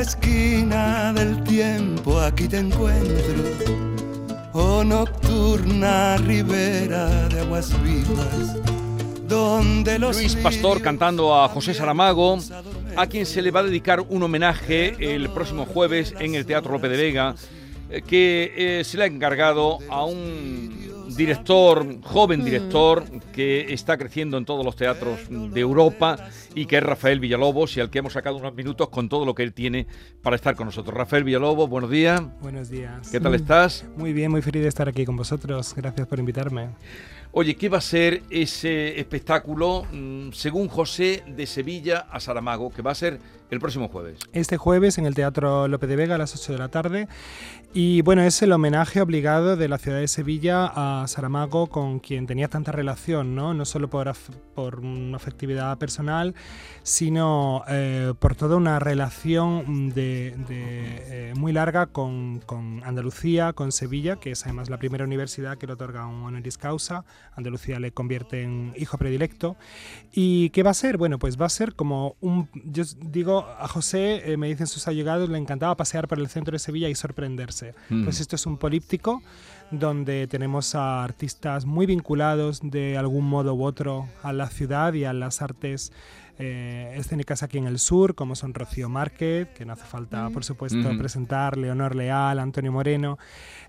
Esquina del tiempo aquí te encuentro, oh nocturna ribera de aguas vivas, donde los Luis Pastor cantando a José Saramago, a quien se le va a dedicar un homenaje el próximo jueves en el Teatro Lope de Vega, eh, que eh, se le ha encargado a un director, joven director, que está creciendo en todos los teatros de Europa y que es Rafael Villalobos y al que hemos sacado unos minutos con todo lo que él tiene para estar con nosotros. Rafael Villalobos, buenos días. Buenos días. ¿Qué tal estás? Muy bien, muy feliz de estar aquí con vosotros. Gracias por invitarme. Oye, ¿qué va a ser ese espectáculo, mm, según José, de Sevilla a Saramago, que va a ser el próximo jueves? Este jueves en el Teatro Lope de Vega a las 8 de la tarde. Y bueno, es el homenaje obligado de la ciudad de Sevilla a Saramago, con quien tenía tanta relación, no, no solo por, una afectividad personal, sino eh, por toda una relación eh, muy larga con, con Andalucía, con Sevilla, que es además la primera universidad que le otorga un honoris causa. Andalucía le convierte en hijo predilecto. ¿Y qué va a ser? Bueno, pues va a ser como un... Yo digo, a José, eh, me dicen sus allegados, le encantaba pasear por el centro de Sevilla y sorprenderse. Mm. Pues esto es un políptico donde tenemos a artistas muy vinculados de algún modo u otro a la ciudad y a las artes eh, escénicas aquí en el sur, como son Rocío Márquez, que no hace falta, por supuesto, Ujú. presentar, Leonor Leal, Antonio Moreno,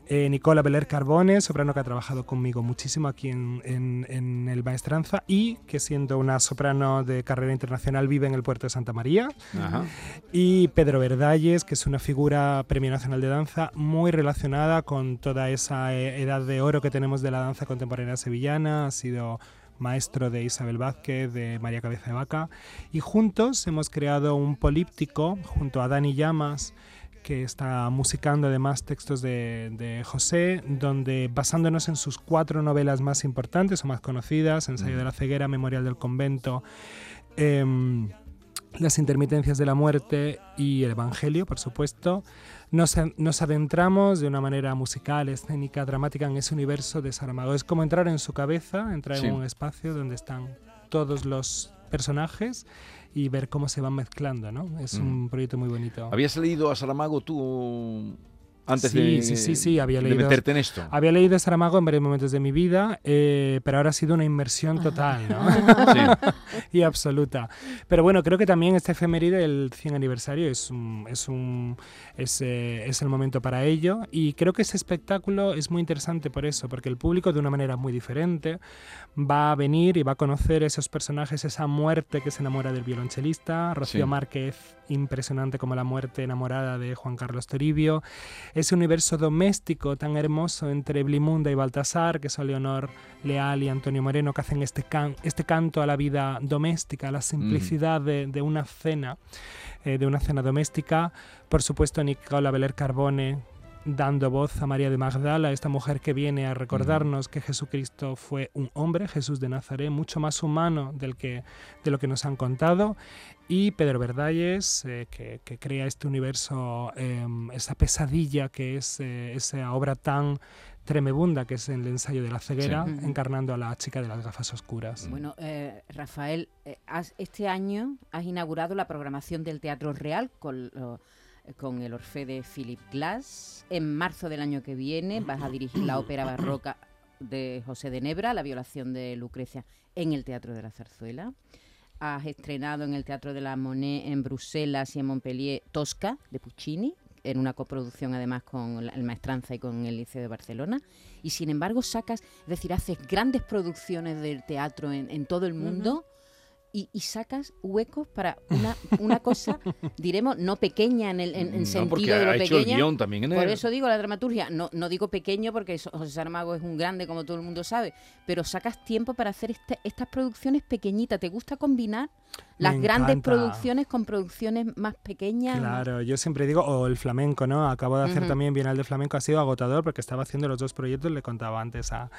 eh, Nicola Beler Carbone, soprano que ha trabajado conmigo muchísimo aquí en, en- en el Maestranza y que siendo una soprano de carrera internacional vive en el puerto de Santa María. Ajá. Y Pedro Verdalles, que es una figura Premio Nacional de Danza muy relacionada con toda esa eh, edad de oro que tenemos de la danza contemporánea sevillana. Ha sido maestro de Isabel Vázquez, de María Cabeza de Vaca. Y juntos hemos creado un políptico junto a Dani Llamas que está musicando además textos de, de José, donde basándonos en sus cuatro novelas más importantes o más conocidas, Ensayo de la ceguera, Memorial del convento, em, las intermitencias de la muerte y el Evangelio, por supuesto, nos, nos adentramos de una manera musical, escénica, dramática en ese universo de Saramago. Es como entrar en su cabeza, entrar Sí. en un espacio donde están todos los personajes y ver cómo se van mezclando, ¿no? Es Mm. un proyecto muy bonito. ¿Habías leído a Saramago tú antes Sí, de, sí, sí, sí, había de leído- meterte en esto? Había leído a Saramago en varios momentos de mi vida, eh, pero ahora ha sido una inmersión total, ¿no? y absoluta. Pero bueno, creo que también este efeméride, el 100 aniversario, es, un, es, un, es, eh, es el momento para ello. Y creo que ese espectáculo es muy interesante por eso, porque el público de una manera muy diferente va a venir y va a conocer esos personajes, esa muerte que se enamora del violonchelista, Rocío Sí. Márquez, impresionante como la muerte enamorada de Juan Carlos Toribio, ese universo doméstico tan hermoso entre Blimunda y Baltasar, que son Leonor Leal y Antonio Moreno, que hacen este, can- este canto a la vida doméstica, a la simplicidad de, de una cena, eh, de una cena doméstica. Por supuesto, Nicola Beler Carbone dando voz a María de Magdala, esta mujer que viene a recordarnos que Jesucristo fue un hombre, Jesús de Nazaret, mucho más humano del que, de lo que nos han contado, y Pedro Verdalles, eh, que, que crea este universo, eh, esa pesadilla que es eh, esa obra tan tremebunda que es el ensayo de la ceguera, Sí. encarnando a la chica de las gafas oscuras. Bueno, eh, Rafael, eh, has- este año has inaugurado la programación del Teatro Real con, lo- eh, con el Orfe de Philip Glass. En marzo del año que viene vas a dirigir la ópera barroca de José de Nebra, La violación de Lucrecia, en el Teatro de la Zarzuela. Has estrenado en el Teatro de la Monet en Bruselas y en Montpellier Tosca de Puccini, en una coproducción además con el Maestranza y con el Liceo de Barcelona. Y sin embargo sacas, es decir, haces grandes producciones del teatro en, en todo el mundo y, y sacas huecos para una, una cosa, diremos, no pequeña en el en, en No, sentido porque de lo ha hecho el guion también en Por eso digo la dramaturgia, no, no digo pequeño porque José Saramago es un grande como todo el mundo sabe, pero sacas tiempo para hacer este- estas producciones pequeñitas. ¿Te gusta combinar las Me grandes encanta. producciones con producciones más pequeñas? Claro, yo siempre digo, o el flamenco, ¿no? Acabo de hacer Ujú. también Bienal de Flamenco, ha sido agotador porque estaba haciendo los dos proyectos, le contaba antes a,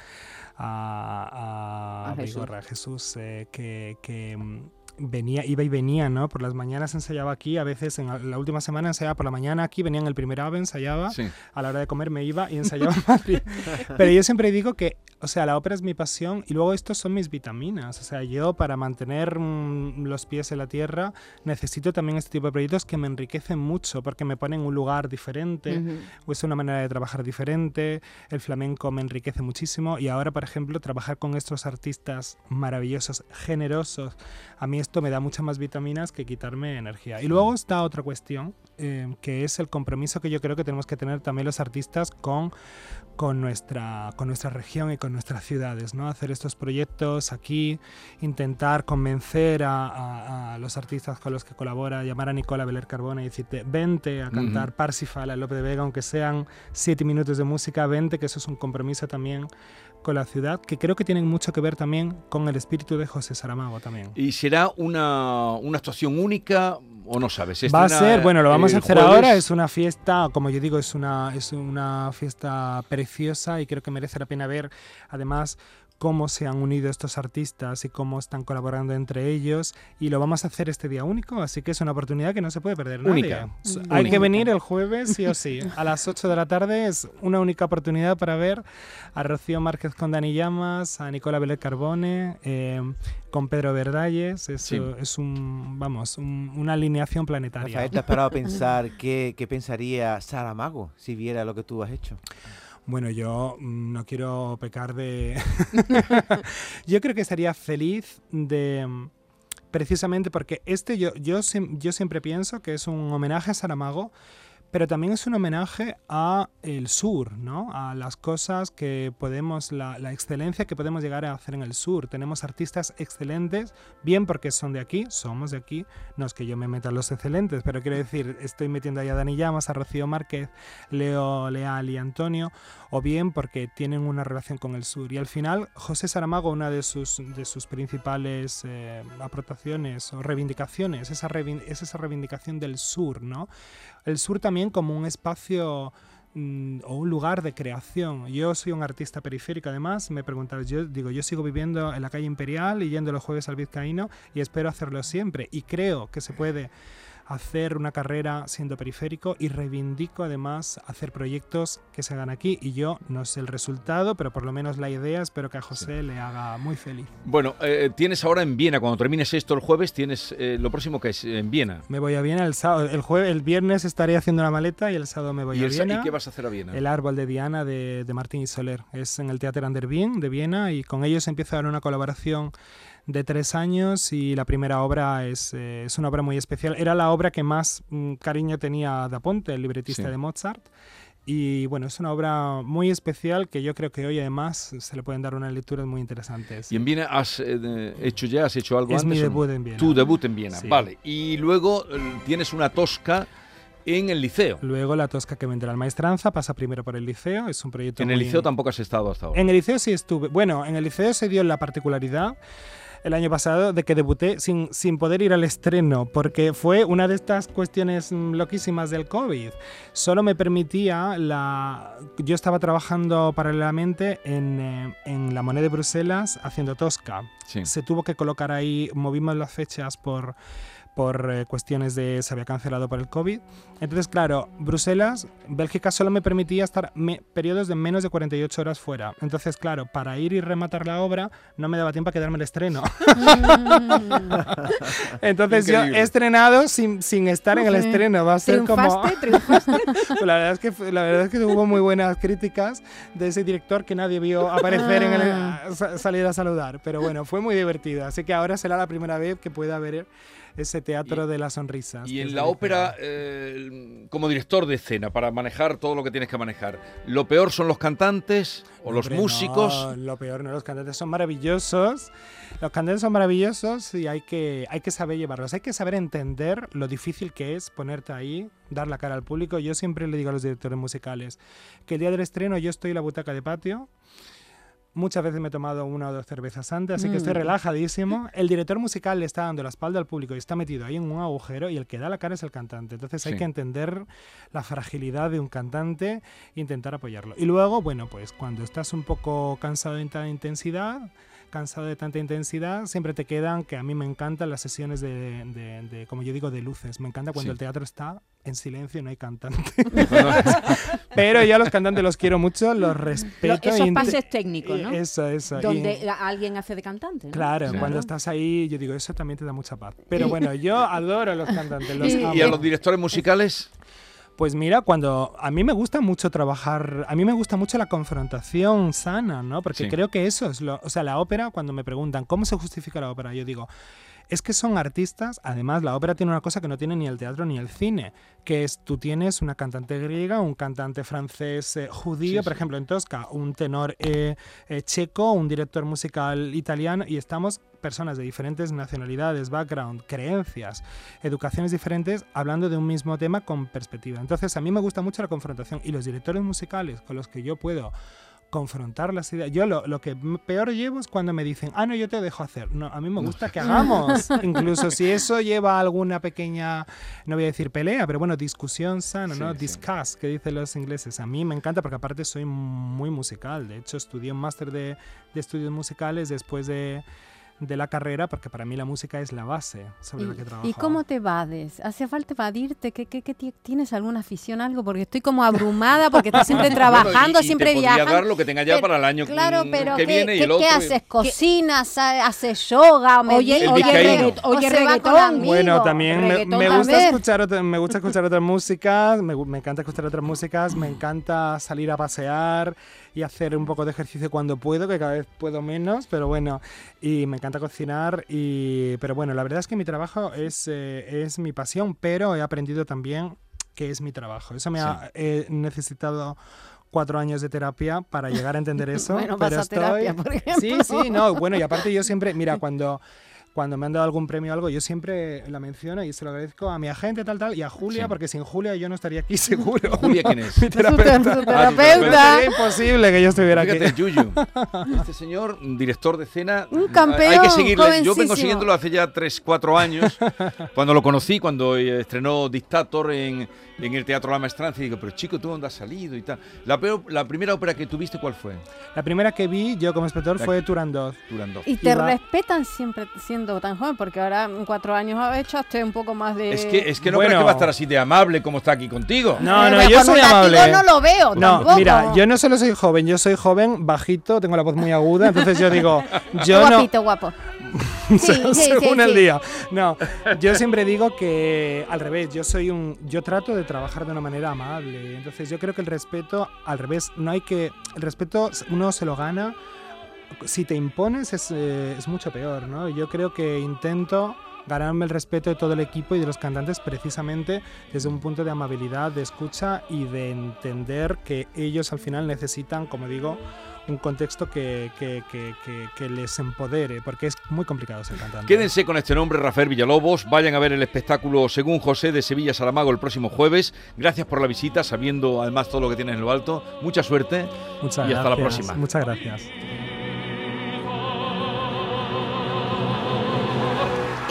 a, A a Jesús. Vigorra, a Jesús, eh, que, que, mm, venía, iba y venía, ¿no? Por las mañanas ensayaba aquí, a veces en la- la última semana ensayaba por la mañana aquí, venía en el primer ave, ensayaba, Sí. a la hora de comer me iba y ensayaba en Madrid. Pero yo siempre digo que, o sea, la ópera es mi pasión y luego estos son mis vitaminas. O sea, yo para mantener mm, los pies en la tierra necesito también este tipo de proyectos que me enriquecen mucho porque me ponen en un lugar diferente Ujú. o es una manera de trabajar diferente. El flamenco me enriquece muchísimo y ahora, por ejemplo, trabajar con estos artistas maravillosos, generosos, a mí esto me da muchas más vitaminas que quitarme energía. Y luego está otra cuestión, eh, que es el compromiso que yo creo que tenemos que tener también los artistas con, con, nuestra, con nuestra región y con nuestras ciudades, ¿no? Hacer estos proyectos aquí, intentar convencer a, a- a los artistas con los que colabora, llamar a Nicola Beler Carbona y decirte, vente a cantar. Parsifal a Lope de Vega, aunque sean siete minutos de música, vente, que eso es un compromiso también con la ciudad, que creo que tienen mucho que ver también con el espíritu de José Saramago también. ¿Y será una, una actuación única o no sabes? ¿Se Va a ser, bueno, lo vamos a hacer jueves? ahora, es una fiesta, como yo digo, es una, es una fiesta preciosa y creo que merece la pena ver, además, cómo se han unido estos artistas y cómo están colaborando entre ellos y lo vamos a hacer este día único, así que es una oportunidad que no se puede perder nadie. Única. Mm. Hay Única. que venir el jueves sí o sí, a las 8 de la tarde es una única oportunidad para ver a Rocío Márquez con Dani Llamas, a Nicola Belén Carbone, eh, con Pedro Verdalles, es, Sí. es un, vamos, un- una alineación planetaria. Rafael, ¿te has parado a pensar qué, qué pensaría Saramago si viera lo que tú has hecho? Bueno, yo mm, no quiero pecar de... yo creo que estaría feliz de... mm, Precisamente porque este yo, yo, yo siempre pienso que es un homenaje a Saramago, pero también es un homenaje a el sur, ¿no? A las cosas que podemos, la, excelencia que podemos llegar a hacer en el sur. Tenemos artistas excelentes, bien porque son de aquí, somos de aquí, no es que yo me meta en los excelentes, pero quiero decir, estoy metiendo ahí a Dani Llamas, a Rocío Márquez, Leo Leal y Antonio, o bien porque tienen una relación con el sur. Y al final, José Saramago, una de sus, de sus principales eh, aportaciones o reivindicaciones, esa es esa reivindicación del sur, ¿no? El sur también como un espacio mm, o un lugar de creación. Yo soy un artista periférico, además, me preguntabas, yo digo, yo sigo viviendo en la calle Imperial y yendo los jueves al Vizcaíno y espero hacerlo siempre. Y creo que se puede hacer una carrera siendo periférico y reivindico además hacer proyectos que se hagan aquí y yo no sé el resultado, pero por lo menos la idea espero que a José le haga muy feliz. Bueno, eh, tienes ahora en Viena, cuando termines esto el jueves, tienes eh, lo próximo que es en Viena. Me voy a Viena el sábado, el jueves, el viernes estaré haciendo la maleta y el sábado me voy ¿Y, a Viena. ¿Y qué vas a hacer a Viena? El árbol de Diana de, de Martín y Soler. Es en el Teatro Ander Wien de Viena y con ellos empieza a dar una colaboración de tres años y la primera obra es, eh, es una obra muy especial. Era la obra que más mm, cariño tenía Da Ponte, el libretista Sí. de Mozart. Y bueno, es una obra muy especial que yo creo que hoy además se le pueden dar unas lecturas muy interesantes. ¿Y en Viena has eh, hecho ya, has hecho algo es mi antes? no? debut en Viena. Tu debut en Viena, Sí. vale. Y luego eh, tienes una tosca en el liceo. Luego la tosca que vendrá al maestranza pasa primero por el liceo, es un proyecto En el muy- liceo tampoco has estado hasta ahora. En el liceo sí estuve. Bueno, en el liceo se dio la particularidad el año pasado de que debuté sin, sin poder ir al estreno, porque fue una de estas cuestiones mm, loquísimas del COVID. Solo me permitía la... Yo estaba trabajando paralelamente en, eh, en la moneda de Bruselas haciendo Tosca. Sí. Se tuvo que colocar ahí, movimos las fechas por por eh, cuestiones de se había cancelado por el COVID. Entonces, claro, Bruselas, Bélgica solo me permitía estar me- periodos de menos de 48 horas fuera. Entonces, claro, para ir y rematar la obra no me daba tiempo a quedarme el estreno. Entonces yo Increíble. he estrenado sin, sin estar en el estreno. Va a ser como... ¿Triunfaste? La verdad es que la verdad es que hubo muy buenas críticas de ese director que nadie vio aparecer en el Ah. sa- salir a saludar, pero bueno, fue muy divertido, así que ahora será la primera vez que pueda ver ese teatro de las sonrisas. Y en la ópera, eh, como director de escena, para manejar todo lo que tienes que manejar, ¿lo peor son los cantantes o los músicos? no, lo peor, no, los cantantes son maravillosos. Los cantantes son maravillosos y hay que, hay que saber llevarlos. Hay que saber entender lo difícil que es ponerte ahí, dar la cara al público. Yo siempre le digo a los directores musicales que el día del estreno yo estoy en la butaca de patio. Muchas veces me he tomado una o dos cervezas antes, así que estoy Mm. relajadísimo. El director musical le está dando la espalda al público y está metido ahí en un agujero y el que da la cara es el cantante. Entonces hay Sí. que entender la fragilidad de un cantante e intentar apoyarlo. Y luego, bueno, pues cuando estás un poco cansado de tanta intensidad, cansado de tanta intensidad, siempre te quedan, que a mí me encantan las sesiones de, de- de, como yo digo, de luces. Me encanta cuando Sí. el teatro está en silencio y no hay cantante. Pero yo a los cantantes los quiero mucho, los Lo- respeto. esos y int- pases técnicos, ¿no? Eso, eso. Donde alguien hace de cantante. ¿no? Claro, cuando estás ahí, yo digo, eso también te da mucha paz. Pero bueno, yo adoro a los cantantes, los Y- amo. ¿Y a los directores musicales? Pues mira, cuando a mí me gusta mucho trabajar, a mí me gusta mucho la confrontación sana, ¿no? Porque Sí. creo que eso es lo, o sea, la ópera cuando me preguntan cómo se justifica la ópera, yo digo, es que son artistas, además la ópera tiene una cosa que no tiene ni el teatro ni el cine, que es tú tienes una cantante griega, un cantante francés eh, judío, Sí, por ejemplo en Tosca, un tenor eh, eh, checo, un director musical italiano y estamos personas de diferentes nacionalidades, background, creencias, educaciones diferentes, hablando de un mismo tema con perspectiva. Entonces a mí me gusta mucho la confrontación y los directores musicales con los que yo puedo confrontar las ideas. Yo lo, lo que peor llevo es cuando me dicen, ah, no, yo te dejo hacer. No, a mí me gusta que hagamos. Incluso si eso lleva a alguna pequeña, no voy a decir pelea, pero bueno, discusión sana, ¿no? Sí. Discuss, que dicen los ingleses. A mí me encanta porque aparte soy muy musical. De hecho, estudié un máster de, de estudios musicales después de, de la carrera porque para mí la música es la base sobre la que trabajo. ¿Y cómo te evades? ¿Hace falta evadirte? ¿Qué, qué, qué ti- ¿Tienes alguna afición, algo? Porque estoy como abrumada, porque estás siempre Bueno, trabajando, y- y siempre viajando. dar lo que tenga ya Pero- para el año Claro, pero que ¿qué, viene y qué- el otro. qué y- haces? ¿Cocinas? ¿Ha- ¿Haces yoga? Oye, oye, regga- oye, ¿O se va con reggaetón. Bueno, también me, reggaetón me gusta también. escuchar otra- me gusta escuchar otras músicas, me, me encanta escuchar otras músicas, me encanta salir a pasear y hacer un poco de ejercicio cuando puedo, que cada vez puedo menos, pero bueno, y me encanta cocinar y pero bueno, la verdad es que mi trabajo es eh, es mi pasión, pero he aprendido también que es mi trabajo. Eso me ha he necesitado cuatro años de terapia para llegar a entender eso. Bueno, vas pero a estoy... terapia, por ejemplo. Sí, sí, no, bueno, y aparte yo siempre, mira, cuando, cuando me han dado algún premio o algo, yo siempre la menciono y se lo agradezco a mi agente, tal, tal, y a Julia, Sí. porque sin Julia yo no estaría aquí seguro. Julia, ¿quién es? Mi terapeuta. ter- su Ah, terapeuta. Sería imposible que yo estuviera Fíjate, aquí. Yuyu. Este señor, director de escena. Un Hay que campeón, seguirle. Yo vengo siguiéndolo hace ya 3, 4 años. cuando lo conocí, cuando eh, estrenó Dictator en, en el Teatro La Maestranza. Y digo, pero chico, ¿tú dónde has salido? Y tal. La, peor- la primera ópera que tuviste, ¿cuál fue? La primera que vi yo como espectador La- fue Turandot. Turandot. Y te Iba- respetan siempre siendo tan joven, porque ahora en cuatro años ha hecho usted un poco más de... Es que, es que no Bueno. creas que va a estar así de amable como está aquí contigo. No, no, pero yo soy amable. no lo veo No, tampoco. mira, yo no solo soy joven, yo soy joven, bajito, tengo la voz muy aguda, entonces yo digo, yo no, Guapito, guapo. Sí, sí, sí, según el sí. día. No, yo siempre digo que al revés, yo soy un yo trato de trabajar de una manera amable. Entonces, yo creo que el respeto al revés, no hay que el respeto uno se lo gana si te impones es, eh, es mucho peor, ¿no? Yo creo que intento ganarme el respeto de todo el equipo y de los cantantes precisamente desde un punto de amabilidad, de escucha y de entender que ellos al final necesitan, como digo, un contexto que, que- que- que- que les empodere, porque es muy complicado ser cantante. Quédense con este nombre, Rafael Villalobos. Vayan a ver el espectáculo Según José de Sevilla Saramago el próximo jueves. Gracias por la visita, sabiendo además todo lo que tienes en lo alto. Mucha suerte. Muchas y hasta la próxima. Muchas gracias.